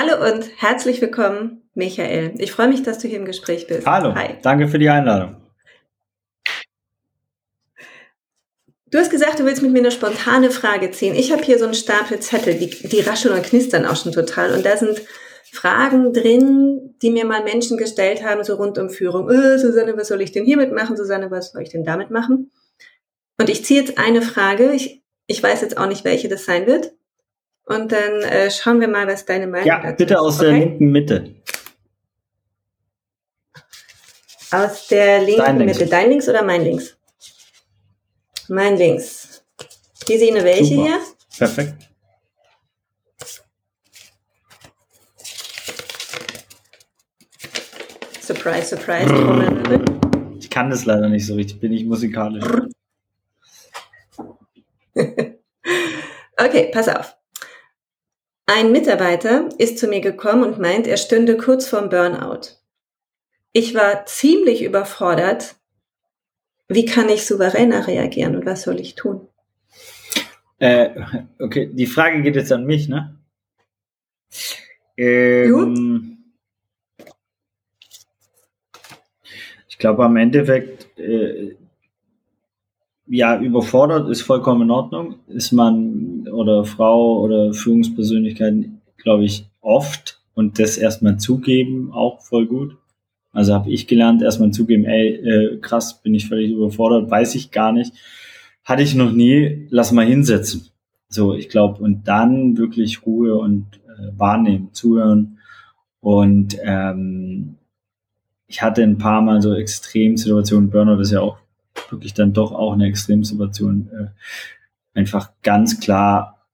Hallo und herzlich willkommen, Michael. Ich freue mich, dass du hier im Gespräch bist. Hallo, Hi. danke für die Einladung. Du hast gesagt, du willst mit mir eine spontane Frage ziehen. Ich habe hier so einen Stapel Zettel, die, die rascheln und knistern auch schon total. Und da sind Fragen drin, die mir mal Menschen gestellt haben, so rund um Führung. Äh, Susanne, was soll ich denn hiermit machen? Susanne, was soll ich denn damit machen? Und ich ziehe jetzt eine Frage. Ich, ich weiß jetzt auch nicht, welche das sein wird. Und dann äh, schauen wir mal, was deine Meinung ja, dazu ist. Ja, bitte aus okay? der linken Mitte. Aus der linken Dein Mitte. Links. Dein links oder mein links? Mein links. Hier sehe ich eine welche Super. hier? Perfekt. Surprise, surprise. Ich kann das leider nicht so richtig, bin ich musikalisch. okay, pass auf. Ein Mitarbeiter ist zu mir gekommen und meint, er stünde kurz vorm Burnout. Ich war ziemlich überfordert. Wie kann ich souveräner reagieren und was soll ich tun? Äh, okay, die Frage geht jetzt an mich, ne? Ähm, ich glaube, am Endeffekt äh, ja, überfordert ist vollkommen in Ordnung. Ist man oder Frau oder Führungspersönlichkeit, glaube ich, oft und das erstmal zugeben auch voll gut. Also habe ich gelernt, erstmal zugeben, ey, äh, krass, bin ich völlig überfordert, weiß ich gar nicht. Hatte ich noch nie, lass mal hinsetzen. So, ich glaube, und dann wirklich Ruhe und äh, wahrnehmen, zuhören. Und ähm, ich hatte ein paar Mal so Extremsituationen, Burnout ist ja auch wirklich dann doch auch eine Extremsituation, äh, einfach ganz klar,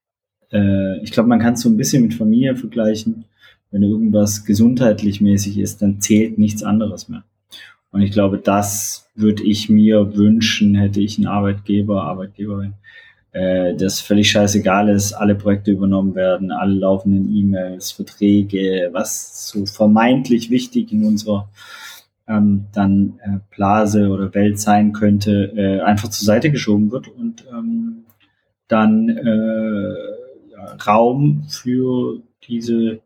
äh, ich glaube, man kann es so ein bisschen mit Familie vergleichen. Wenn irgendwas gesundheitlich mäßig ist, dann zählt nichts anderes mehr. Und ich glaube, das würde ich mir wünschen, hätte ich einen Arbeitgeber, Arbeitgeberin, äh, das völlig scheißegal ist, alle Projekte übernommen werden, alle laufenden E-Mails, Verträge, was so vermeintlich wichtig in unserer ähm, dann äh, Blase oder Welt sein könnte, äh, einfach zur Seite geschoben wird und ähm, dann äh, ja, Raum für diese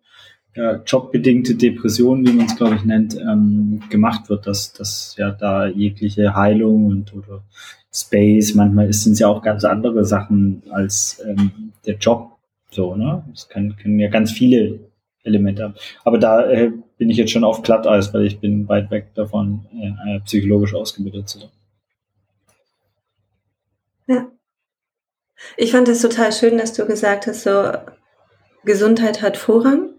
ja, jobbedingte Depression, wie man es glaube ich nennt, ähm, gemacht wird, dass, dass ja da jegliche Heilung und oder Space, manchmal sind es ja auch ganz andere Sachen als ähm, der Job. So, ne? Es kann, können ja ganz viele Elemente haben. Aber da äh, bin ich jetzt schon auf Glatteis, weil ich bin weit weg davon, äh, psychologisch ausgebildet zu sein. Ja. Ich fand es total schön, dass du gesagt hast, so Gesundheit hat Vorrang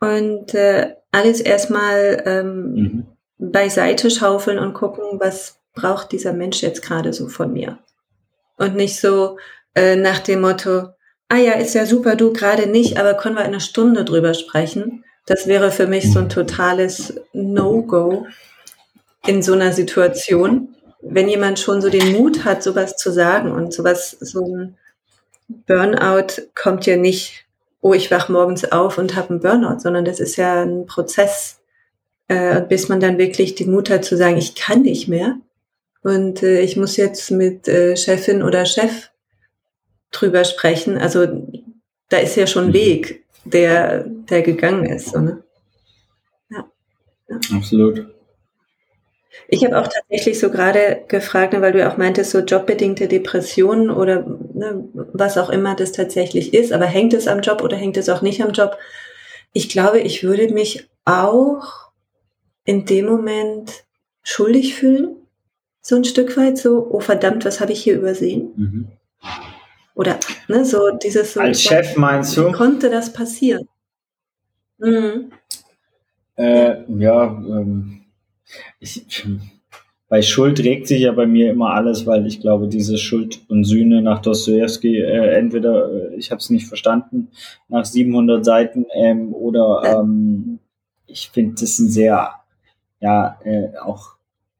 und äh, alles erstmal ähm, mhm. beiseite schaufeln und gucken, was braucht dieser Mensch jetzt gerade so von mir. Und nicht so äh, nach dem Motto, ah ja, ist ja super, du gerade nicht, aber können wir eine Stunde drüber sprechen? Das wäre für mich so ein totales No-Go in so einer Situation, wenn jemand schon so den Mut hat, sowas zu sagen und sowas, so ein Burnout kommt ja nicht, oh, ich wach morgens auf und habe einen Burnout, sondern das ist ja ein Prozess, äh, bis man dann wirklich den Mut hat zu sagen, ich kann nicht mehr und äh, ich muss jetzt mit äh, Chefin oder Chef drüber sprechen. Also da ist ja schon ein mhm. Weg, der, der gegangen ist. So, ne? ja. ja. Absolut. Ich habe auch tatsächlich so gerade gefragt, ne, weil du ja auch meintest, so jobbedingte Depressionen oder ne, was auch immer das tatsächlich ist, aber hängt es am Job oder hängt es auch nicht am Job? Ich glaube, ich würde mich auch in dem Moment schuldig fühlen, so ein Stück weit so, oh verdammt, was habe ich hier übersehen? Mhm. Oder ne, so dieses so. Als Chef meinst du? Konnte das passieren? Mhm. Äh, ja, ähm, ich, bei Schuld regt sich ja bei mir immer alles, weil ich glaube, diese Schuld und Sühne nach Dostoevsky, äh, entweder äh, ich habe es nicht verstanden nach 700 Seiten ähm, oder ähm, ich finde das ein sehr, ja, äh, auch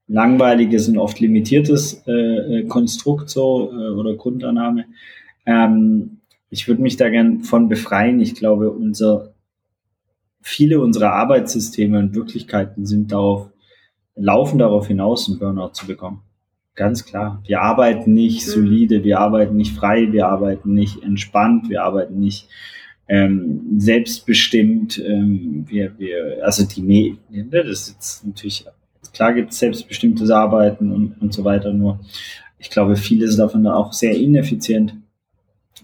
langweiliges und oft limitiertes äh, äh Konstrukt so äh, oder Grundannahme. Ähm, ich würde mich da gern von befreien. Ich glaube, unser viele unserer Arbeitssysteme und Wirklichkeiten sind darauf, laufen darauf hinaus, einen Burnout zu bekommen. Ganz klar. Wir arbeiten nicht mhm. solide, wir arbeiten nicht frei, wir arbeiten nicht entspannt, wir arbeiten nicht ähm, selbstbestimmt. Ähm, wir, wir, also die, ne, das ist jetzt natürlich, klar gibt es selbstbestimmtes Arbeiten und, und so weiter, nur ich glaube, vieles davon auch sehr ineffizient.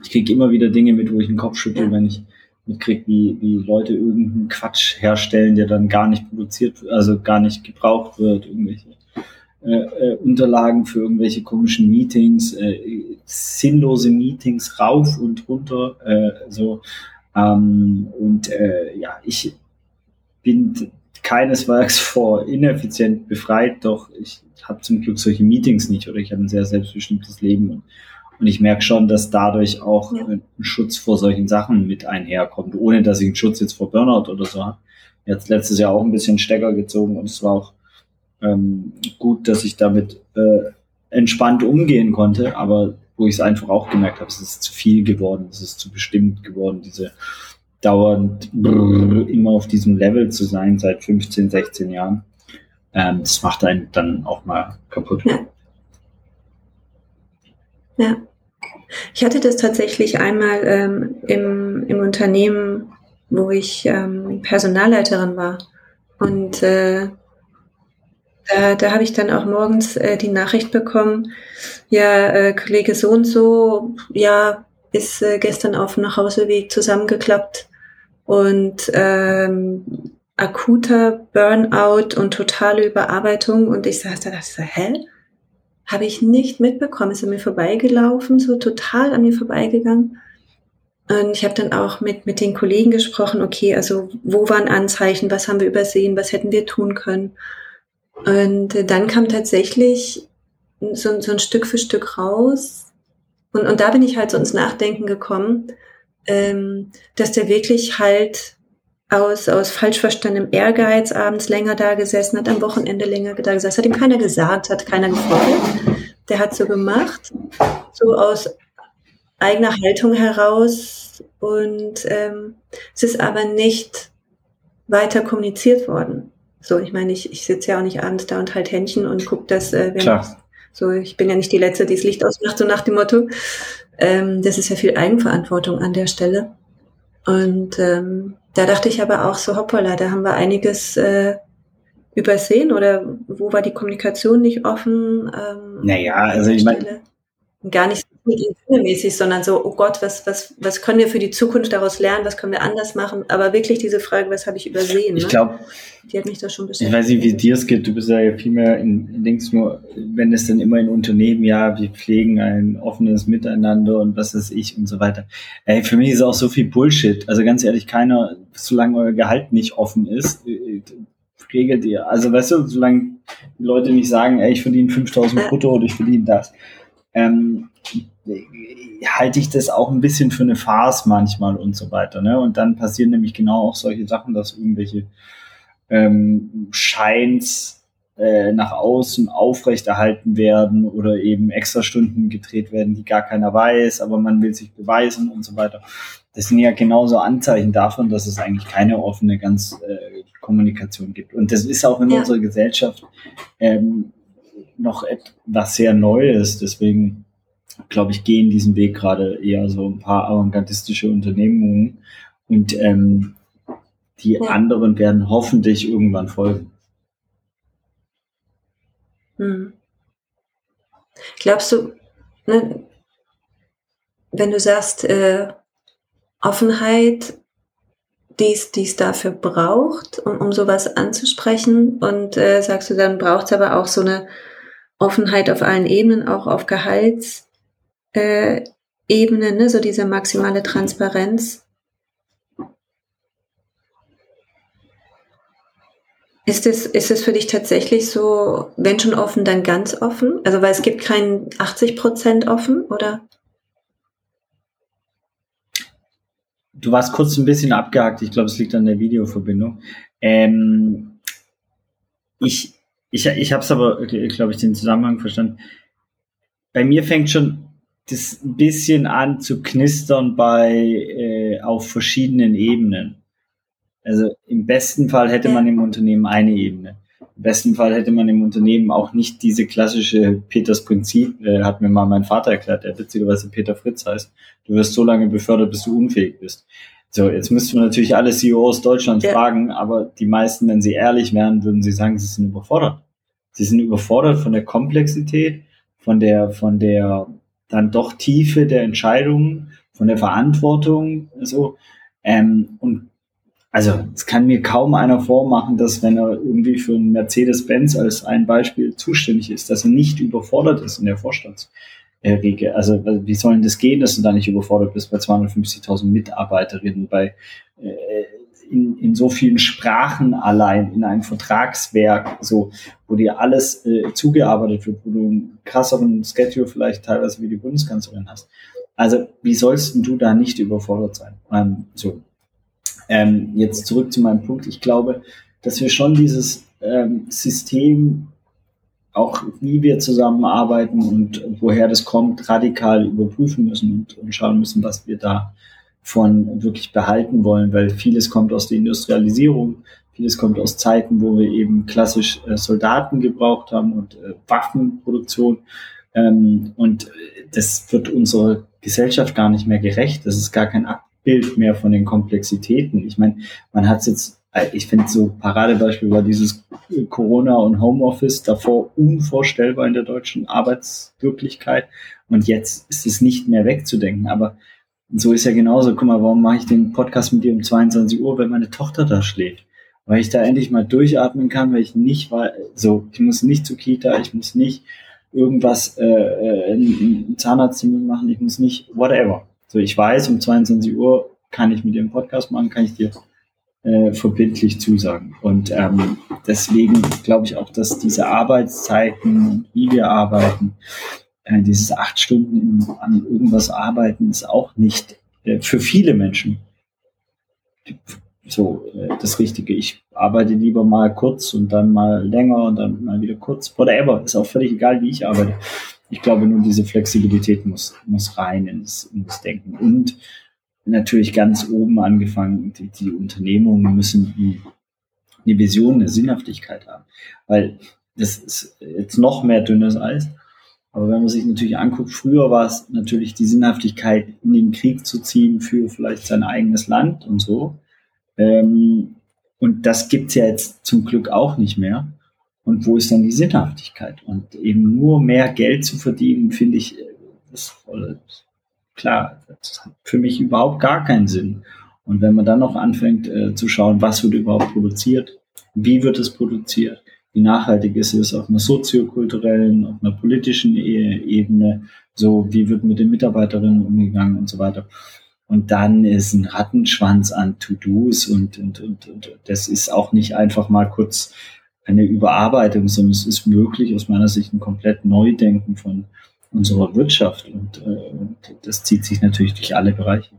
Ich kriege immer wieder Dinge mit, wo ich den Kopf schüttel, wenn ich mitkriege, wie, wie Leute irgendeinen Quatsch herstellen, der dann gar nicht produziert, also gar nicht gebraucht wird, irgendwelche äh, äh, Unterlagen für irgendwelche komischen Meetings, äh, sinnlose Meetings rauf und runter, äh, so. Ähm, und äh, ja, ich bin keinesfalls vor ineffizient befreit, doch ich habe zum Glück solche Meetings nicht oder ich habe ein sehr selbstbestimmtes Leben und und ich merke schon, dass dadurch auch ja. ein Schutz vor solchen Sachen mit einherkommt, ohne dass ich einen Schutz jetzt vor Burnout oder so habe. Jetzt letztes Jahr auch ein bisschen Stecker gezogen und es war auch ähm, gut, dass ich damit äh, entspannt umgehen konnte, aber wo ich es einfach auch gemerkt habe, es ist zu viel geworden, es ist zu bestimmt geworden, diese dauernd brrr, immer auf diesem Level zu sein seit 15, 16 Jahren. Ähm, das macht einen dann auch mal kaputt. Ja. Ja. Ich hatte das tatsächlich einmal ähm, im, im Unternehmen, wo ich ähm, Personalleiterin war. Und äh, da, da habe ich dann auch morgens äh, die Nachricht bekommen, ja, äh, Kollege so und so, ja, ist äh, gestern auf dem Nachhauseweg zusammengeklappt und ähm, akuter Burnout und totale Überarbeitung. Und ich saß da, dachte hä? Habe ich nicht mitbekommen. Ist an mir vorbeigelaufen, so total an mir vorbeigegangen. Und ich habe dann auch mit, mit den Kollegen gesprochen, okay, also wo waren Anzeichen, was haben wir übersehen, was hätten wir tun können. Und äh, dann kam tatsächlich so, so ein Stück für Stück raus. Und, und da bin ich halt so ins Nachdenken gekommen, ähm, dass der wirklich halt aus, aus falsch verstandenem Ehrgeiz abends länger da gesessen hat, am Wochenende länger da gesessen, hat ihm keiner gesagt, hat keiner gefordert. Der hat so gemacht, so aus eigener Haltung heraus und ähm, es ist aber nicht weiter kommuniziert worden. So, ich meine, ich, ich sitze ja auch nicht abends da und halt Händchen und gucke, dass äh, wenn Klar. so, ich bin ja nicht die Letzte, die das Licht ausmacht, so nach dem Motto. Ähm, das ist ja viel Eigenverantwortung an der Stelle. Und ähm, da dachte ich aber auch so, hoppala, da haben wir einiges äh, übersehen oder wo war die Kommunikation nicht offen? Ähm, naja, also ich meine. Gar nicht so mäßig, sondern so, oh Gott, was, was, was können wir für die Zukunft daraus lernen, was können wir anders machen? Aber wirklich diese Frage, was habe ich übersehen? Ich ne? glaube, die hat mich da schon beschäftigt. Ich weiß nicht, wie dir es geht, du bist ja viel mehr in links nur, wenn es dann immer in Unternehmen, ja, wir pflegen ein offenes Miteinander und was weiß ich und so weiter. Ey, für mich ist auch so viel Bullshit. Also ganz ehrlich, keiner, solange euer Gehalt nicht offen ist, äh, regelt ihr. Also weißt du, solange die Leute nicht sagen, ey, ich verdiene 5000 brutto oder ich verdiene das ähm, halte ich das auch ein bisschen für eine Farce manchmal und so weiter. Ne? Und dann passieren nämlich genau auch solche Sachen, dass irgendwelche ähm, Scheins äh, nach außen aufrechterhalten werden oder eben Extrastunden gedreht werden, die gar keiner weiß, aber man will sich beweisen und so weiter. Das sind ja genauso Anzeichen davon, dass es eigentlich keine offene ganz äh, Kommunikation gibt. Und das ist auch in ja. unserer Gesellschaft ähm, noch etwas sehr Neues. Deswegen, glaube ich, gehen diesen Weg gerade eher so ein paar avantgardistische Unternehmungen. Und ähm, die ja. anderen werden hoffentlich irgendwann folgen. Hm. Glaubst du, ne, wenn du sagst, äh, Offenheit die es dafür braucht, um, um sowas anzusprechen? Und äh, sagst du, dann braucht es aber auch so eine Offenheit auf allen Ebenen, auch auf Gehaltsebene, äh, ne? so diese maximale Transparenz. Ist es, ist es für dich tatsächlich so, wenn schon offen, dann ganz offen? Also, weil es gibt keinen 80 Prozent offen, oder? Du warst kurz ein bisschen abgehakt. Ich glaube, es liegt an der Videoverbindung. Ähm, ich ich, ich habe es aber, glaube ich, den Zusammenhang verstanden. Bei mir fängt schon das ein bisschen an zu knistern bei äh, auf verschiedenen Ebenen. Also im besten Fall hätte man im Unternehmen eine Ebene. Im besten Fall hätte man im Unternehmen auch nicht diese klassische Peters Prinzip, äh, hat mir mal mein Vater erklärt, der witzigerweise Peter Fritz heißt. Du wirst so lange befördert, bis du unfähig bist. So, jetzt müssten wir natürlich alle CEOs Deutschlands ja. fragen, aber die meisten, wenn sie ehrlich wären, würden sie sagen, sie sind überfordert. Sie sind überfordert von der Komplexität, von der, von der dann doch Tiefe der Entscheidungen, von der Verantwortung, so. Ähm, und also es kann mir kaum einer vormachen, dass wenn er irgendwie für einen Mercedes-Benz als ein Beispiel zuständig ist, dass er nicht überfordert ist in der Vorstandsriege. Also wie soll denn das gehen, dass du da nicht überfordert bist bei 250.000 Mitarbeiterinnen, bei äh, in, in so vielen Sprachen allein, in einem Vertragswerk, so, wo dir alles äh, zugearbeitet wird, wo du einen krasseren Schedule vielleicht teilweise wie die Bundeskanzlerin hast. Also wie sollst du da nicht überfordert sein? Ähm, so, ähm, jetzt zurück zu meinem Punkt. Ich glaube, dass wir schon dieses ähm, System, auch wie wir zusammenarbeiten und woher das kommt, radikal überprüfen müssen und, und schauen müssen, was wir da von wirklich behalten wollen, weil vieles kommt aus der Industrialisierung, vieles kommt aus Zeiten, wo wir eben klassisch äh, Soldaten gebraucht haben und äh, Waffenproduktion. Ähm, und das wird unserer Gesellschaft gar nicht mehr gerecht. Das ist gar kein Bild mehr von den Komplexitäten. Ich meine, man hat es jetzt, äh, ich finde so Paradebeispiel war dieses Corona und Homeoffice davor unvorstellbar in der deutschen Arbeitswirklichkeit und jetzt ist es nicht mehr wegzudenken. Aber so ist ja genauso. Guck mal, warum mache ich den Podcast mit dir um 22 Uhr, wenn meine Tochter da schläft? Weil ich da endlich mal durchatmen kann, weil ich nicht war, so, ich muss nicht zur Kita, ich muss nicht irgendwas äh, äh in, in Zahnarzttermin machen, ich muss nicht, whatever. So, ich weiß, um 22 Uhr kann ich mit dir einen Podcast machen, kann ich dir äh, verbindlich zusagen. Und ähm, deswegen glaube ich auch, dass diese Arbeitszeiten, wie wir arbeiten, äh, dieses acht Stunden an irgendwas arbeiten, ist auch nicht äh, für viele Menschen so äh, das Richtige. Ich arbeite lieber mal kurz und dann mal länger und dann mal wieder kurz. Whatever, ist auch völlig egal, wie ich arbeite. Ich glaube nur, diese Flexibilität muss, muss rein ins, ins Denken. Und natürlich ganz oben angefangen, die, die Unternehmungen müssen eine Vision, eine Sinnhaftigkeit haben. Weil das ist jetzt noch mehr dünnes Eis. Aber wenn man sich natürlich anguckt, früher war es natürlich die Sinnhaftigkeit, in den Krieg zu ziehen für vielleicht sein eigenes Land und so. Ähm, und das gibt's ja jetzt zum Glück auch nicht mehr. Und wo ist dann die Sinnhaftigkeit? Und eben nur mehr Geld zu verdienen, finde ich, das voll, klar, das hat für mich überhaupt gar keinen Sinn. Und wenn man dann noch anfängt äh, zu schauen, was wird überhaupt produziert, wie wird es produziert, wie nachhaltig ist es auf einer soziokulturellen, auf einer politischen e Ebene, so wie wird mit den Mitarbeiterinnen umgegangen und so weiter. Und dann ist ein Rattenschwanz an To-Dos und, und, und, und das ist auch nicht einfach mal kurz eine Überarbeitung, sondern es ist möglich aus meiner Sicht ein komplett Neudenken von unserer Wirtschaft und, äh, und das zieht sich natürlich durch alle Bereiche.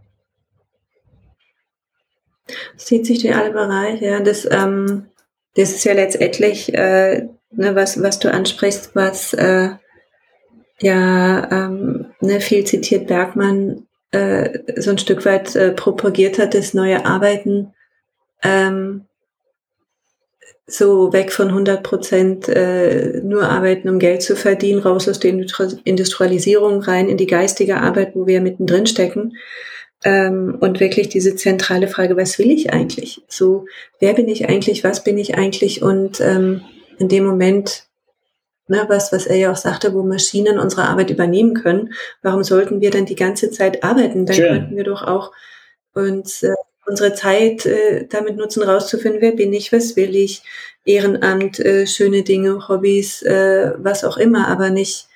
Das zieht sich durch alle Bereiche, ja. Das, ähm, das ist ja letztendlich, äh, ne, was, was du ansprichst, was äh, ja ähm, ne, viel zitiert Bergmann äh, so ein Stück weit äh, propagiert hat, das neue Arbeiten ähm, so weg von 100 Prozent äh, nur arbeiten, um Geld zu verdienen, raus aus der Industrialisierung rein in die geistige Arbeit, wo wir mittendrin stecken. Ähm, und wirklich diese zentrale Frage, was will ich eigentlich? So, wer bin ich eigentlich? Was bin ich eigentlich? Und ähm, in dem Moment, ne, was, was er ja auch sagte, wo Maschinen unsere Arbeit übernehmen können, warum sollten wir dann die ganze Zeit arbeiten? Dann Schön. könnten wir doch auch uns äh, unsere Zeit äh, damit nutzen, rauszufinden, wer bin ich, was will ich, Ehrenamt, äh, schöne Dinge, Hobbys, äh, was auch immer, aber nicht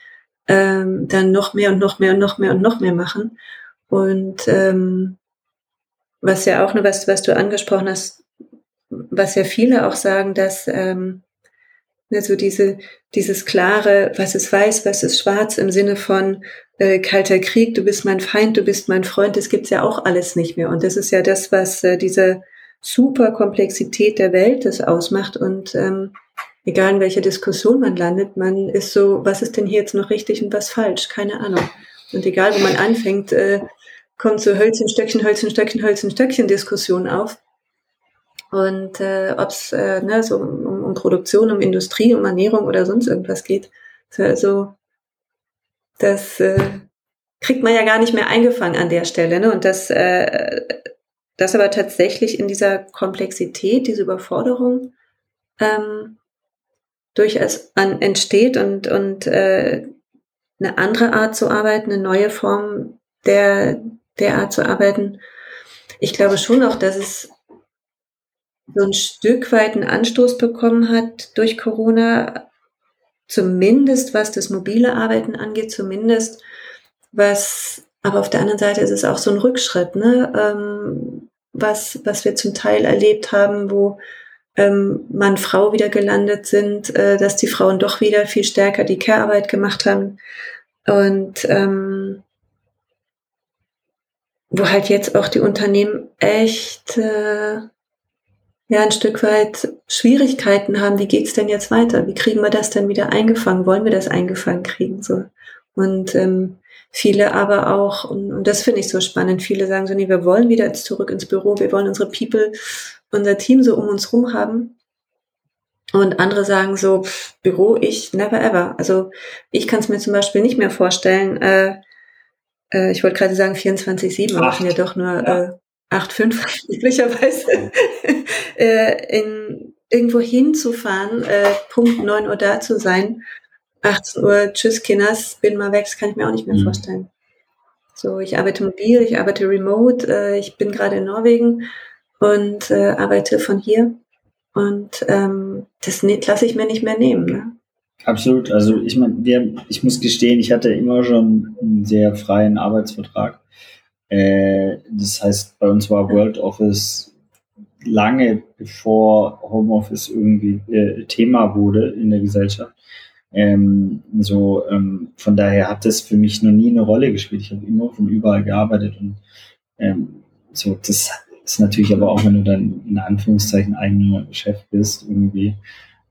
ähm, dann noch mehr und noch mehr und noch mehr und noch mehr machen. Und ähm, was ja auch was, was du angesprochen hast, was ja viele auch sagen, dass ähm, also diese, dieses klare, was ist weiß, was ist schwarz im Sinne von äh, kalter Krieg, du bist mein Feind, du bist mein Freund, das gibt's ja auch alles nicht mehr. Und das ist ja das, was äh, diese super Komplexität der Welt das ausmacht. Und ähm, egal in welcher Diskussion man landet, man ist so, was ist denn hier jetzt noch richtig und was falsch? Keine Ahnung. Und egal, wo man anfängt, äh, kommt so Hölzchen, Stöckchen, Hölzchen, Stöckchen, Hölzchen, Stöckchen Diskussion auf. Und äh, ob es äh, ne, so um Produktion, um Industrie, um Ernährung oder sonst irgendwas geht. Also das äh, kriegt man ja gar nicht mehr eingefangen an der Stelle. Ne? Und das, äh, das aber tatsächlich in dieser Komplexität, diese Überforderung ähm, durchaus an, entsteht und, und äh, eine andere Art zu arbeiten, eine neue Form der, der Art zu arbeiten. Ich glaube schon auch, dass es so ein Stück weit einen Anstoß bekommen hat durch Corona, zumindest was das mobile Arbeiten angeht, zumindest was, aber auf der anderen Seite ist es auch so ein Rückschritt, ne? Ähm, was, was wir zum Teil erlebt haben, wo ähm, Mann, Frau wieder gelandet sind, äh, dass die Frauen doch wieder viel stärker die Care-Arbeit gemacht haben und ähm, wo halt jetzt auch die Unternehmen echt äh, ja ein Stück weit Schwierigkeiten haben, wie geht's denn jetzt weiter? Wie kriegen wir das denn wieder eingefangen? Wollen wir das eingefangen kriegen? So. Und ähm, viele aber auch, und, und das finde ich so spannend, viele sagen so, nee, wir wollen wieder jetzt zurück ins Büro, wir wollen unsere People, unser Team so um uns rum haben. Und andere sagen so, pff, Büro, ich, never ever. Also ich kann es mir zum Beispiel nicht mehr vorstellen, äh, äh, ich wollte gerade sagen 24-7, aber sind ja doch nur ja. äh, 8,5 üblicherweise, äh, in, irgendwo hinzufahren, äh, Punkt 9 Uhr da zu sein, 18 Uhr, tschüss Kinders, bin mal weg, das kann ich mir auch nicht mehr mhm. vorstellen. So, ich arbeite mobil, ich arbeite remote, äh, ich bin gerade in Norwegen und äh, arbeite von hier. Und ähm, das ne lasse ich mir nicht mehr nehmen. Ne? Absolut. Also ich meine, ich muss gestehen, ich hatte immer schon einen sehr freien Arbeitsvertrag. Äh, das heißt, bei uns war World Office lange bevor Homeoffice irgendwie äh, Thema wurde in der Gesellschaft. Ähm, so ähm, von daher hat das für mich noch nie eine Rolle gespielt. Ich habe immer von überall gearbeitet und ähm, so das ist natürlich aber auch, wenn du dann in Anführungszeichen eigener Chef bist irgendwie,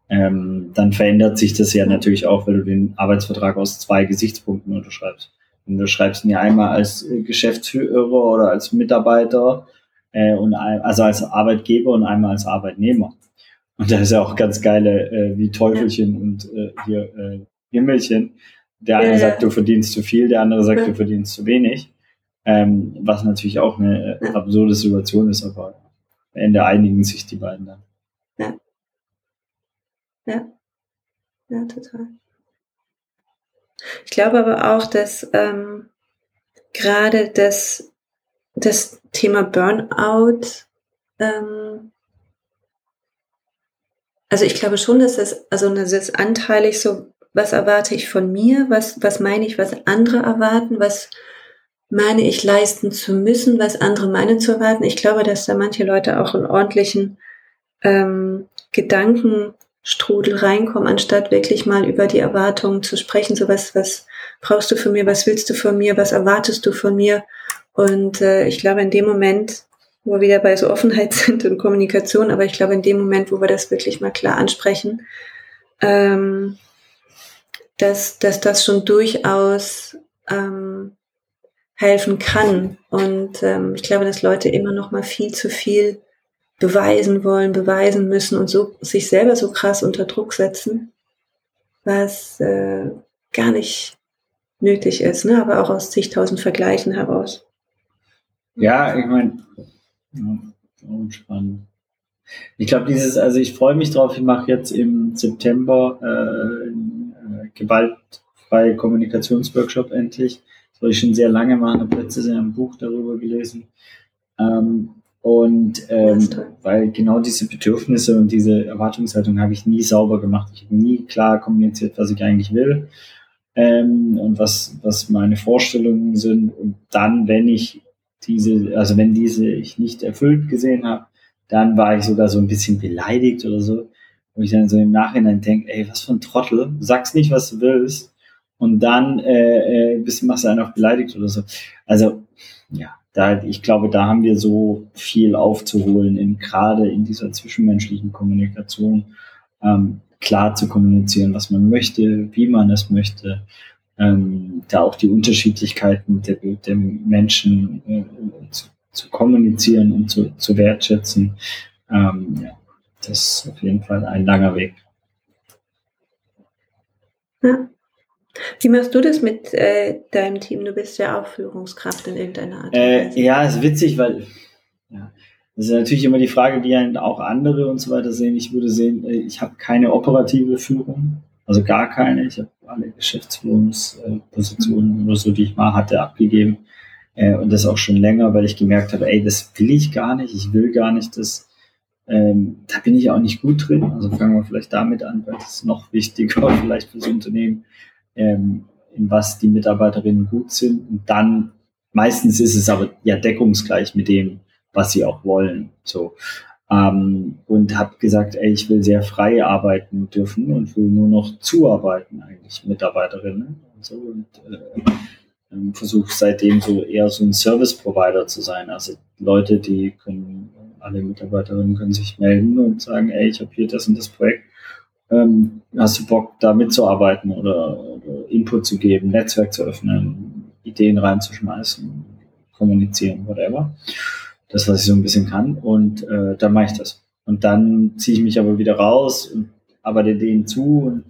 ähm, dann verändert sich das ja natürlich auch, weil du den Arbeitsvertrag aus zwei Gesichtspunkten unterschreibst. Und du schreibst ihn ja einmal als äh, Geschäftsführer oder als Mitarbeiter äh, und also als Arbeitgeber und einmal als Arbeitnehmer. Und da ist ja auch ganz geile äh, wie Teufelchen und äh, hier äh, Himmelchen. Der eine sagt, du verdienst zu viel, der andere sagt, du verdienst zu wenig. Ähm, was natürlich auch eine äh, absurde Situation ist, aber am Ende einigen sich die beiden dann. Ja. Ja. Ja, total. Ich glaube aber auch, dass ähm, gerade das, das Thema Burnout, ähm, also ich glaube schon, dass das, also das ist anteilig so, was erwarte ich von mir, was, was meine ich, was andere erwarten, was meine ich leisten zu müssen, was andere meinen zu erwarten. Ich glaube, dass da manche Leute auch einen ordentlichen ähm, Gedanken Strudel reinkommen, anstatt wirklich mal über die Erwartungen zu sprechen. So was, was brauchst du von mir, was willst du von mir, was erwartest du von mir? Und äh, ich glaube, in dem Moment, wo wir wieder bei so Offenheit sind und Kommunikation, aber ich glaube, in dem Moment, wo wir das wirklich mal klar ansprechen, ähm, dass, dass das schon durchaus ähm, helfen kann. Und ähm, ich glaube, dass Leute immer noch mal viel zu viel beweisen wollen, beweisen müssen und so sich selber so krass unter Druck setzen, was äh, gar nicht nötig ist, ne? aber auch aus zigtausend Vergleichen heraus. Ja, ich meine, spannend. Ich glaube, dieses, also ich freue mich drauf, ich mache jetzt im September äh, äh, gewaltfreie Kommunikationsworkshop endlich. Das wollte ich schon sehr lange machen, habe letztes Jahr ein Buch darüber gelesen. Ähm, Und ähm, weil genau diese Bedürfnisse und diese Erwartungshaltung habe ich nie sauber gemacht. Ich habe nie klar kommuniziert, was ich eigentlich will ähm, und was, was meine Vorstellungen sind. Und dann, wenn ich diese, also wenn diese ich nicht erfüllt gesehen habe, dann war ich sogar so ein bisschen beleidigt oder so. Wo ich dann so im Nachhinein denke, ey, was für ein Trottel, du sagst nicht, was du willst. Und dann äh, äh, bist, machst du einen auch beleidigt oder so. Also, ja, da, ich glaube, da haben wir so viel aufzuholen, in, gerade in dieser zwischenmenschlichen Kommunikation, ähm, klar zu kommunizieren, was man möchte, wie man es möchte, ähm, da auch die Unterschiedlichkeiten der, der Menschen äh, zu, zu, kommunizieren und zu, zu wertschätzen. Ähm, ja, das ist auf jeden Fall ein langer Weg. Ja. Wie machst du das mit äh, deinem Team? Du bist ja auch Führungskraft in irgendeiner Art. Äh, ja, ist witzig, weil ja, das ist natürlich immer die Frage, wie einen auch andere und so weiter sehen. Ich würde sehen, äh, ich habe keine operative Führung, also gar keine. Ich habe alle Geschäftsführungspositionen mhm. oder so, die ich mal hatte, abgegeben. Äh, und das auch schon länger, weil ich gemerkt habe, ey, das will ich gar nicht. Ich will gar nicht, dass ähm, da bin ich auch nicht gut drin. Also fangen wir vielleicht damit an, weil das ist noch wichtiger vielleicht fürs Unternehmen ähm, in was die Mitarbeiterinnen gut sind. Und dann, meistens ist es aber ja deckungsgleich mit dem, was sie auch wollen. So. Ähm, und habe gesagt, ey, ich will sehr frei arbeiten dürfen und will nur noch zuarbeiten eigentlich Mitarbeiterinnen und so und äh, ähm, versuche seitdem so eher so ein Service Provider zu sein. Also Leute, die können, alle Mitarbeiterinnen können sich melden und sagen, ey, ich habe hier das und das Projekt ähm, hast du Bock, da mitzuarbeiten oder, oder, Input zu geben, Netzwerk zu öffnen, Ideen reinzuschmeißen, kommunizieren, whatever. Das, was ich so ein bisschen kann. Und äh, dann mache ich das. Und dann ziehe ich mich aber wieder raus und arbeite denen zu und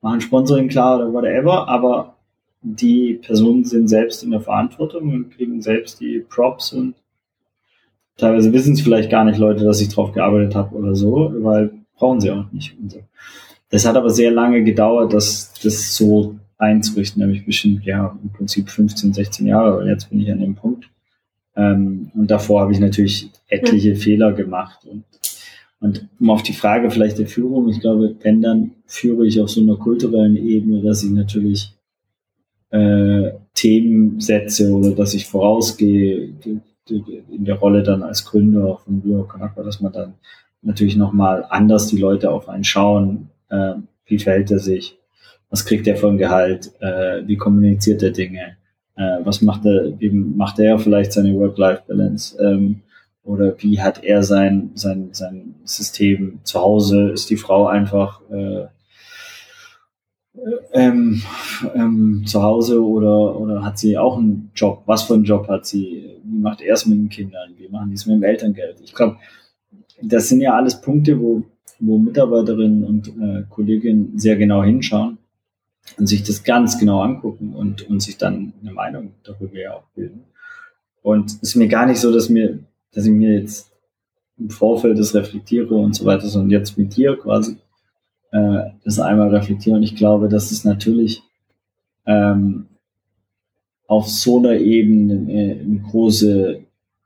mache ein Sponsoring klar oder whatever. Aber die Personen sind selbst in der Verantwortung und kriegen selbst die Props und teilweise wissen es vielleicht gar nicht Leute, dass ich drauf gearbeitet habe oder so, weil brauchen sie auch nicht. Und so. Das hat aber sehr lange gedauert, das, das so einzurichten, nämlich bestimmt, ja, im Prinzip 15, 16 Jahre, und jetzt bin ich an dem Punkt. Ähm, und davor habe ich natürlich etliche ja. Fehler gemacht. Und, und um auf die Frage vielleicht der Führung, ich glaube, wenn dann führe ich auf so einer kulturellen Ebene, dass ich natürlich äh, Themen setze oder dass ich vorausgehe in der Rolle dann als Gründer von Bio Kanaka, dass man dann natürlich nochmal anders die Leute auf einen schauen. Äh, wie verhält er sich? Was kriegt er von Gehalt? Äh, wie kommuniziert er Dinge? Äh, was macht er, wie macht er vielleicht seine Work-Life-Balance? Ähm, oder wie hat er sein, sein, sein System zu Hause? Ist die Frau einfach äh, ähm, ähm, zu Hause oder, oder hat sie auch einen Job? Was für einen Job hat sie? Wie macht er es mit den Kindern? Wie machen die es mit dem Elterngeld? Ich glaube, das sind ja alles Punkte, wo, wo Mitarbeiterinnen und äh, Kolleginnen sehr genau hinschauen und sich das ganz genau angucken und, und sich dann eine Meinung darüber ja auch bilden. Und es ist mir gar nicht so, dass mir, dass ich mir jetzt im Vorfeld das reflektiere und so weiter, sondern jetzt mit dir quasi äh, das einmal reflektiere. Und ich glaube, dass es natürlich ähm, auf so einer Ebene eine, eine große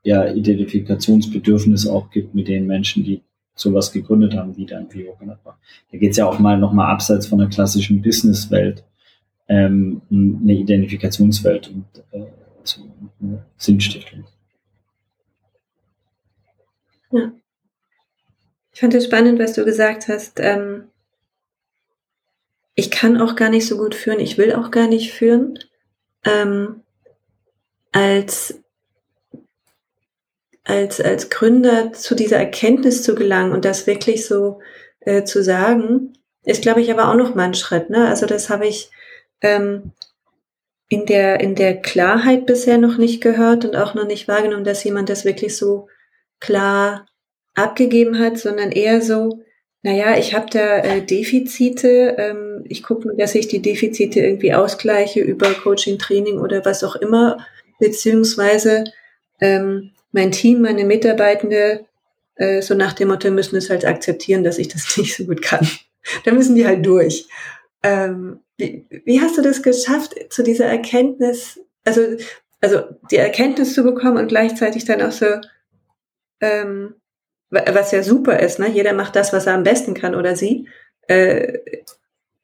ja, Identifikationsbedürfnis auch gibt mit den Menschen, die sowas gegründet haben, wie dann Vivo war. Da geht es ja auch mal nochmal abseits von der klassischen Businesswelt, ähm, eine Identifikationswelt und äh, also eine Sinnstiftung. Ja. Ich fand es spannend, was du gesagt hast. Ähm, ich kann auch gar nicht so gut führen, ich will auch gar nicht führen. Ähm, als als, als Gründer zu dieser Erkenntnis zu gelangen und das wirklich so äh, zu sagen, ist, glaube ich, aber auch noch mal ein Schritt. Ne? Also das habe ich ähm, in, der, in der Klarheit bisher noch nicht gehört und auch noch nicht wahrgenommen, dass jemand das wirklich so klar abgegeben hat, sondern eher so, naja, ich habe da äh, Defizite, ähm, ich gucke, dass ich die Defizite irgendwie ausgleiche über Coaching, Training oder was auch immer, beziehungsweise ähm, mein Team, meine Mitarbeitende, äh, so nach dem Motto, müssen es halt akzeptieren, dass ich das nicht so gut kann. da müssen die halt durch. Ähm, wie, wie hast du das geschafft, zu dieser Erkenntnis, also, also die Erkenntnis zu bekommen und gleichzeitig dann auch so, ähm, was ja super ist, ne? Jeder macht das, was er am besten kann oder sie. Äh,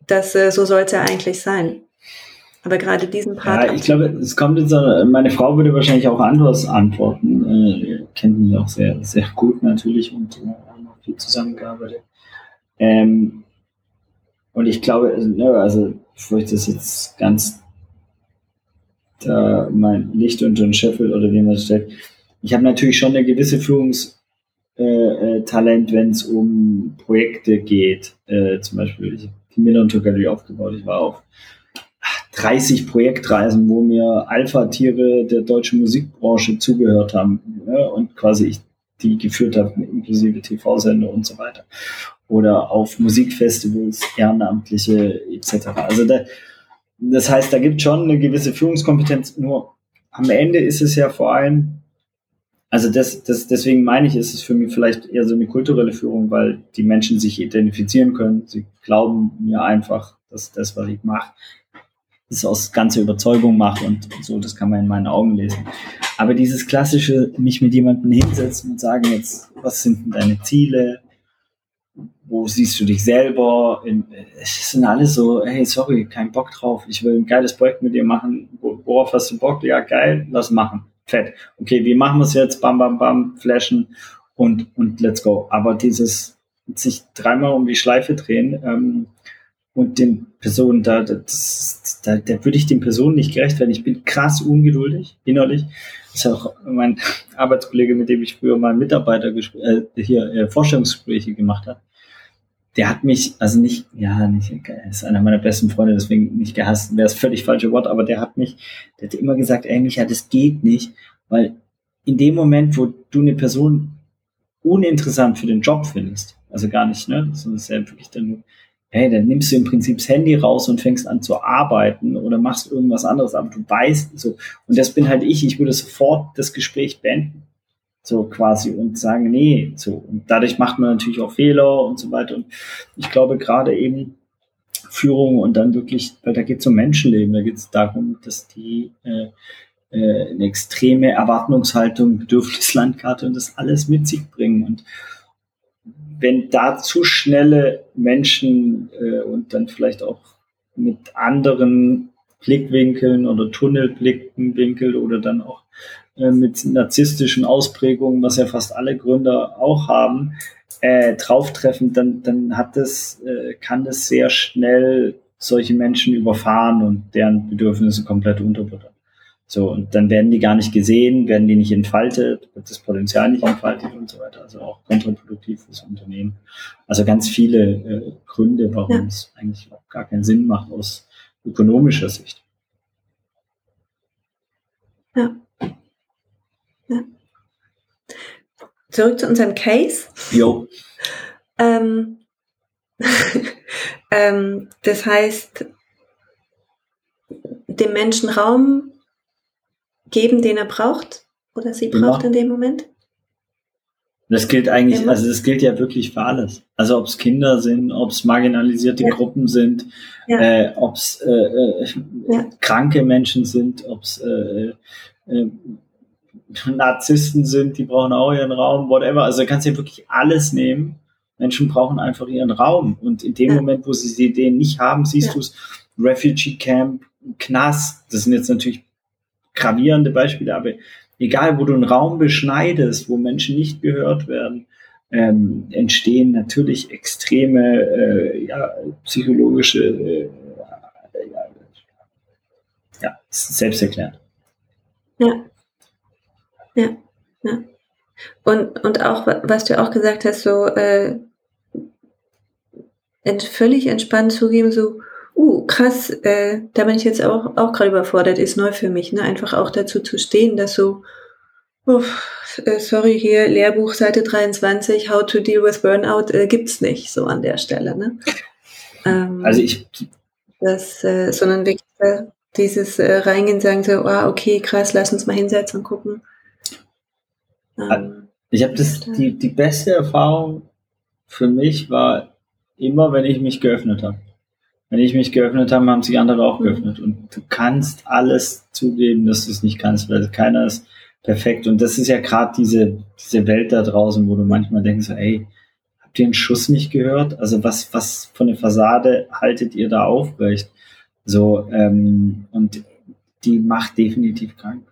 das, äh, so soll es ja eigentlich sein. Aber gerade diesen Part. Ja, ich glaube, es kommt jetzt, meine Frau würde wahrscheinlich auch anders antworten. Äh, kennt mich auch sehr, sehr gut natürlich und äh, haben auch viel zusammengearbeitet. Ähm, und ich glaube, ne, also, bevor ich das jetzt ganz da mein Licht unter den Scheffel oder wie man es stellt, ich habe natürlich schon eine gewisse Führungstalent, äh, äh wenn es um Projekte geht. Äh, zum Beispiel, ich habe die Millern Galerie aufgebaut. Ich war auf 30 Projektreisen, wo mir Alpha-Tiere der deutschen Musikbranche zugehört haben ne? und quasi ich die geführt habe, inklusive TV-Sender und so weiter. Oder auf Musikfestivals, Ehrenamtliche etc. Also da, das heißt, da gibt schon eine gewisse Führungskompetenz, nur am Ende ist es ja vor allem, also das, das, deswegen meine ich, ist es für mich vielleicht eher so eine kulturelle Führung, weil die Menschen sich identifizieren können. Sie glauben mir einfach, dass das, was ich mache, das aus ganzer Überzeugung mache und so, das kann man in meinen Augen lesen. Aber dieses klassische, mich mit jemandem hinsetzen und sagen jetzt, was sind denn deine Ziele? Wo siehst du dich selber? Es sind alle so, hey, sorry, kein Bock drauf. Ich will ein geiles Projekt mit dir machen. Worauf hast du Bock? Ja, geil, lass machen. Fett. Okay, wie machen wir es jetzt? Bam, bam, bam, flashen und, und let's go. Aber dieses sich dreimal um die Schleife drehen, ähm, und den Personen, da, das, da, da würde ich den Personen nicht gerecht werden. Ich bin krass ungeduldig, innerlich. Das ist auch mein Arbeitskollege, mit dem ich früher mal Mitarbeiter äh, hier äh, Vorstellungsgespräche gemacht habe. Der hat mich, also nicht, ja, nicht, ist einer meiner besten Freunde, deswegen nicht gehasst, wäre das völlig falsche Wort, aber der hat mich, der hat immer gesagt, ey, Micha, das geht nicht, weil in dem Moment, wo du eine Person uninteressant für den Job findest, also gar nicht, ne, sondern es ist ja wirklich dann nur, hey, dann nimmst du im Prinzip das Handy raus und fängst an zu arbeiten oder machst irgendwas anderes, aber du weißt so. Und das bin halt ich, ich würde sofort das Gespräch beenden. So quasi und sagen, nee, so. Und dadurch macht man natürlich auch Fehler und so weiter. Und ich glaube gerade eben Führung und dann wirklich, weil da geht es um Menschenleben, da geht es darum, dass die äh, äh, eine extreme Erwartungshaltung, Bedürfnislandkarte und das alles mit sich bringen. Und wenn da zu schnelle Menschen äh, und dann vielleicht auch mit anderen Blickwinkeln oder Tunnelblickwinkeln oder dann auch äh, mit narzisstischen Ausprägungen, was ja fast alle Gründer auch haben, äh, drauftreffen, dann, dann hat das, äh, kann das sehr schnell solche Menschen überfahren und deren Bedürfnisse komplett unterbuttern. So, und dann werden die gar nicht gesehen, werden die nicht entfaltet, wird das Potenzial nicht entfaltet und so weiter. Also auch kontraproduktiv fürs Unternehmen. Also ganz viele äh, Gründe, warum ja. es eigentlich auch gar keinen Sinn macht aus ökonomischer Sicht. Ja. ja. Zurück zu unserem Case. Jo. ähm, ähm, das heißt, dem Menschen Raum geben, den er braucht oder sie braucht ja. in dem Moment? Das gilt eigentlich, Immer. also das gilt ja wirklich für alles. Also ob es Kinder sind, ob es marginalisierte ja. Gruppen sind, ja. äh, ob es äh, äh, kranke Menschen sind, ob es äh, äh, Narzissten sind, die brauchen auch ihren Raum, whatever. Also kannst du ja wirklich alles nehmen. Menschen brauchen einfach ihren Raum. Und in dem Moment, wo sie den nicht haben, siehst du es, Refugee Camp, Knast, das sind jetzt natürlich gravierende Beispiele, aber egal, wo du einen Raum beschneidest, wo Menschen nicht gehört werden, ähm, entstehen natürlich extreme äh, ja, psychologische, äh, ja, ja, selbsterklärend. Ja. Ja, ja. Und, und auch, was du auch gesagt hast, so äh, völlig entspannt zugeben, so, uh, krass, äh, da bin ich jetzt auch, auch gerade überfordert, ist neu für mich, ne? Einfach auch dazu zu stehen, dass so, uff, äh, sorry, hier Lehrbuch Seite 23, How to Deal with Burnout, äh, gibt's nicht so an der Stelle, ne? Ähm, also ich. Das, äh, sondern wirklich äh, dieses äh, Reingehen, sagen so, ah, okay, krass, lass uns mal hinsetzen und gucken. Ähm, ich habe das, die, die beste Erfahrung für mich war immer, wenn ich mich geöffnet habe. Wenn ich mich geöffnet habe, haben sich andere auch geöffnet. Und du kannst alles zugeben, dass du es nicht kannst, weil keiner ist perfekt. Und das ist ja gerade diese, diese Welt da draußen, wo du manchmal denkst, ey, habt ihr einen Schuss nicht gehört? Also was, was von der Fassade haltet ihr da aufrecht? So, ähm, und die macht definitiv krank.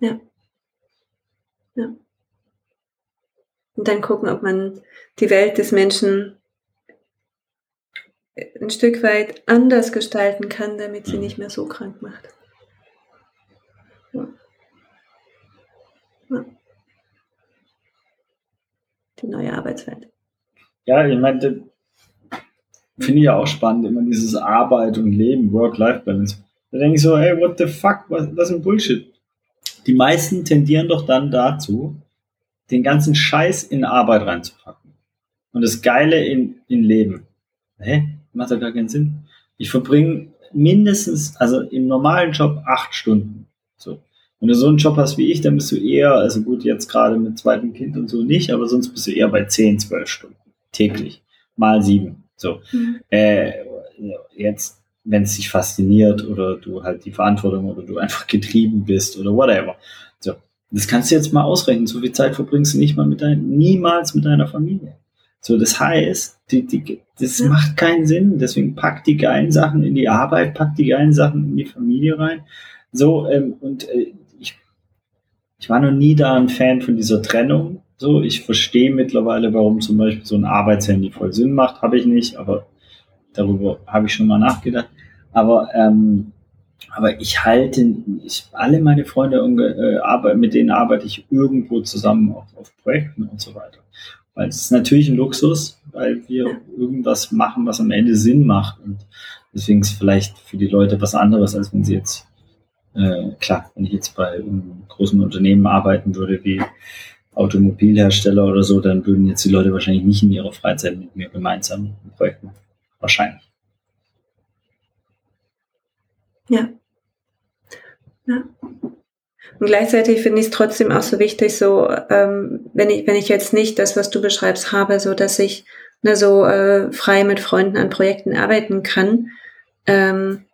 Ja. Ja. Und dann gucken, ob man die Welt des Menschen ein Stück weit anders gestalten kann, damit sie nicht mehr so krank macht. Ja. Ja. Die neue Arbeitswelt. Ja, ich meinte, finde ich ja auch spannend, immer dieses Arbeit und Leben, Work-Life-Balance. Da denke ich so, ey, what the fuck, was, was ein Bullshit. Die meisten tendieren doch dann dazu, den ganzen Scheiß in Arbeit reinzupacken. Und das Geile in, in Leben. Hä? Macht doch gar keinen Sinn. Ich verbringe mindestens, also im normalen Job acht Stunden. So. Wenn du so einen Job hast wie ich, dann bist du eher, also gut, jetzt gerade mit zweitem Kind und so nicht, aber sonst bist du eher bei zehn, zwölf Stunden täglich. Mal sieben. So. Mhm. Äh, jetzt, wenn es dich fasziniert oder du halt die Verantwortung oder du einfach getrieben bist oder whatever. So. Das kannst du jetzt mal ausrechnen. So viel Zeit verbringst du nicht mal mit dein, niemals mit deiner Familie. So, das heißt, die, die, das ja. macht keinen Sinn. Deswegen pack die geilen Sachen in die Arbeit, pack die geilen Sachen in die Familie rein. So, ähm, und äh, ich, ich war noch nie da ein Fan von dieser Trennung. So, ich verstehe mittlerweile, warum zum Beispiel so ein Arbeitshandy voll Sinn macht. Habe ich nicht, aber darüber habe ich schon mal nachgedacht. Aber, ähm, aber ich halte, ich, alle meine Freunde, äh, mit denen arbeite ich irgendwo zusammen auf, auf Projekten und so weiter. Weil es ist natürlich ein Luxus, weil wir irgendwas machen, was am Ende Sinn macht. Und deswegen ist vielleicht für die Leute was anderes, als wenn sie jetzt, äh, klar, wenn ich jetzt bei einem großen Unternehmen arbeiten würde, wie Automobilhersteller oder so, dann würden jetzt die Leute wahrscheinlich nicht in ihrer Freizeit mit mir gemeinsam ein Projekt machen. Wahrscheinlich. Ja. Ja. Und gleichzeitig finde ich es trotzdem auch so wichtig, so ähm, wenn ich wenn ich jetzt nicht das, was du beschreibst, habe, so dass ich ne, so äh, frei mit Freunden an Projekten arbeiten kann, ähm,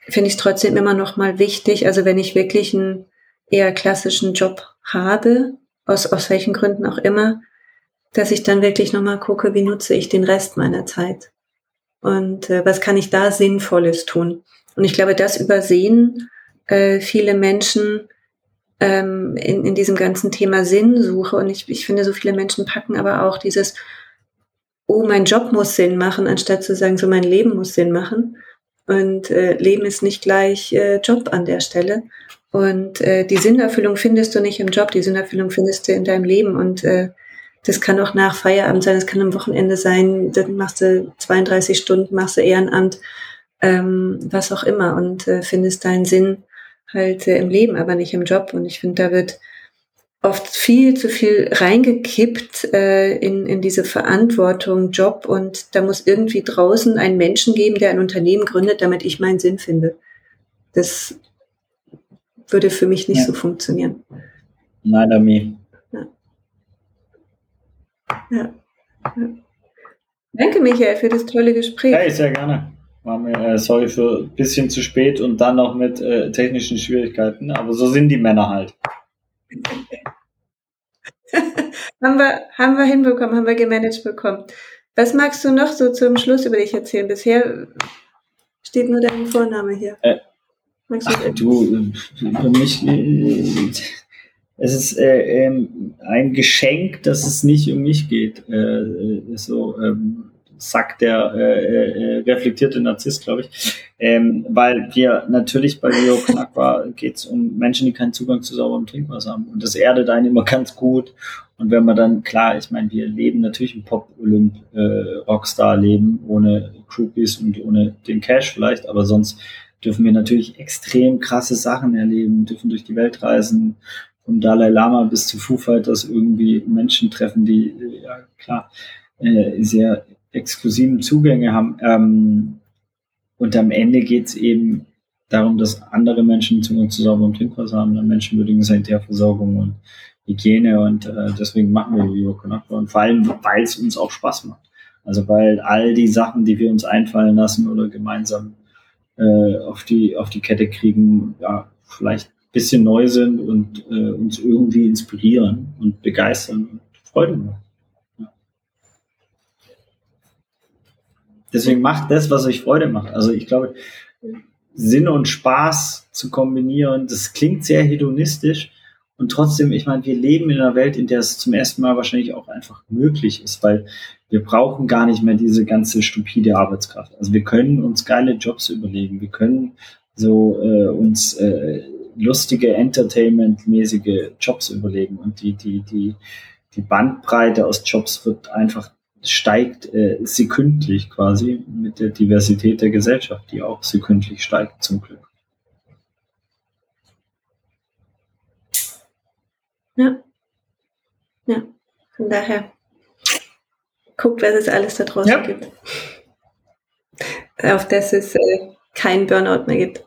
finde ich es trotzdem immer noch mal wichtig. Also wenn ich wirklich einen eher klassischen Job habe, aus, aus welchen Gründen auch immer, dass ich dann wirklich nochmal gucke, wie nutze ich den Rest meiner Zeit und äh, was kann ich da Sinnvolles tun. Und ich glaube, das übersehen äh, viele Menschen ähm, in, in diesem ganzen Thema Sinnsuche. Und ich, ich finde, so viele Menschen packen aber auch dieses, oh, mein Job muss Sinn machen, anstatt zu sagen, so mein Leben muss Sinn machen. Und äh, Leben ist nicht gleich äh, Job an der Stelle. Und äh, die Sinnerfüllung findest du nicht im Job, die Sinnerfüllung findest du in deinem Leben. Und äh, das kann auch nach Feierabend sein, das kann am Wochenende sein, dann machst du 32 Stunden, machst du Ehrenamt, ähm, was auch immer und äh, findest deinen Sinn halt äh, im Leben, aber nicht im Job. Und ich finde, da wird oft viel zu viel reingekippt äh, in, in diese Verantwortung, Job und da muss irgendwie draußen einen Menschen geben, der ein Unternehmen gründet, damit ich meinen Sinn finde. Das würde für mich nicht ja. so funktionieren. Nein, Ami. Ja. ja. Danke, Michael, für das tolle Gespräch. Hey, sehr gerne. War mir, äh, sorry für ein bisschen zu spät und dann noch mit äh, technischen Schwierigkeiten, aber so sind die Männer halt. haben, wir, haben wir hinbekommen, haben wir gemanagt bekommen. Was magst du noch so zum Schluss über dich erzählen? Bisher steht nur dein Vorname hier. Äh, Ach, du, für mich, äh, es ist äh, ähm, ein Geschenk, dass es nicht um mich geht. Äh, äh so ähm, sagt der äh, äh, reflektierte Narzisst, glaube ich. Ähm, weil wir natürlich bei Leo Knackbar geht es um Menschen, die keinen Zugang zu sauberem Trinkwasser haben. Und das erdet einen immer ganz gut. Und wenn man dann, klar, ich meine, wir leben natürlich im Pop-Olymp-Rockstar-Leben äh, ohne Groupies und ohne den Cash vielleicht, aber sonst dürfen wir natürlich extrem krasse Sachen erleben, dürfen durch die Welt reisen, vom Dalai Lama bis zu Foo Fighters irgendwie Menschen treffen, die, ja klar, äh, sehr exklusiven Zugänge haben. Ähm, und am Ende geht es eben darum, dass andere Menschen Zugang zu sauberem Trinkwasser haben, dann menschenwürdigen Sanitärversorgung und Hygiene und äh, deswegen machen wir Vivo Conakry und vor allem, weil es uns auch Spaß macht. Also weil all die Sachen, die wir uns einfallen lassen oder gemeinsam äh, auf, die, auf die Kette kriegen, ja, vielleicht ein bisschen neu sind und äh, uns irgendwie inspirieren und begeistern und Freude machen. Ja. Deswegen macht das, was euch Freude macht. Also ich glaube, Sinn und Spaß zu kombinieren, das klingt sehr hedonistisch, und trotzdem, ich meine, wir leben in einer Welt, in der es zum ersten Mal wahrscheinlich auch einfach möglich ist, weil wir brauchen gar nicht mehr diese ganze stupide Arbeitskraft. Also wir können uns geile Jobs überlegen, wir können so äh, uns äh, lustige Entertainment-mäßige Jobs überlegen und die die die die Bandbreite aus Jobs wird einfach steigt äh, sekündlich quasi mit der Diversität der Gesellschaft, die auch sekündlich steigt zum Glück. Ja. Ja. Von daher guckt, was es alles da draußen ja. gibt. Auf das es äh, kein Burnout mehr gibt.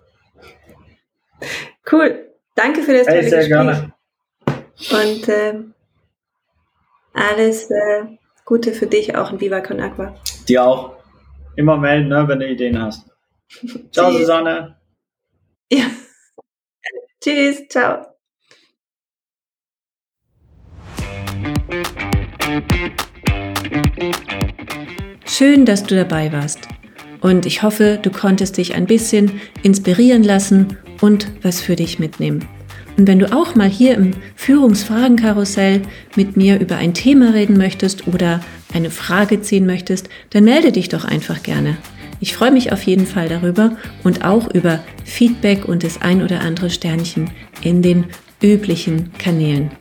Cool. Danke für das tolle hey, sehr Gespräch. Gerne. Und äh, alles äh, Gute für dich auch in Viva Con Aqua. Dir auch. Immer melden, ne, wenn du Ideen hast. Ciao, Susanne. Ja. Tschüss, ciao. Schön, dass du dabei warst. Und ich hoffe, du konntest dich ein bisschen inspirieren lassen und was für dich mitnehmen. Und wenn du auch mal hier im Führungsfragenkarussell mit mir über ein Thema reden möchtest oder eine Frage ziehen möchtest, dann melde dich doch einfach gerne. Ich freue mich auf jeden Fall darüber und auch über Feedback und das ein oder andere Sternchen in den üblichen Kanälen.